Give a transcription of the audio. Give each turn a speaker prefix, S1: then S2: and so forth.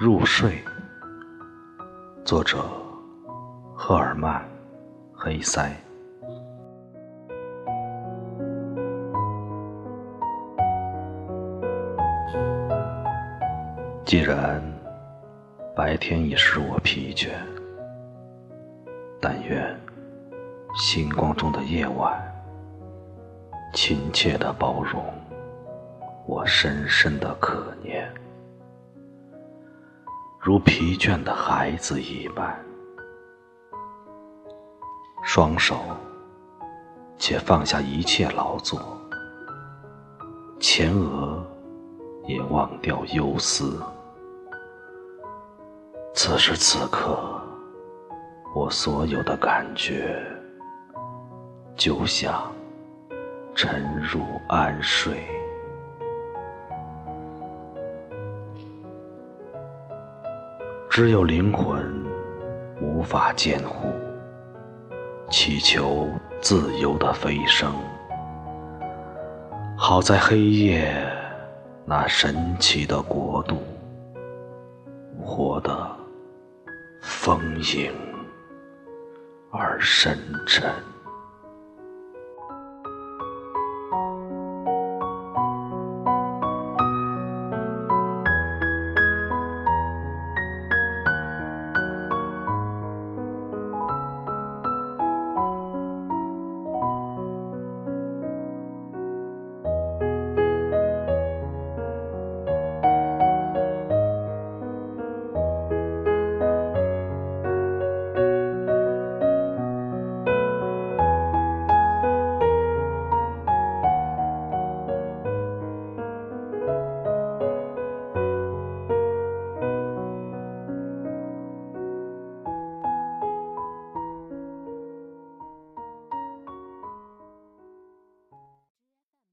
S1: 入睡，作者赫尔曼·黑塞。既然白天已使我疲倦，但愿星光中的夜晚亲切地包容我深深的可念。如疲倦的孩子一般，双手且放下一切劳作，前额也忘掉忧思。此时此刻，我所有的感觉，就像沉入安睡。只有灵魂无法监护，祈求自由的飞升。好在黑夜那神奇的国度，活得丰盈而深沉。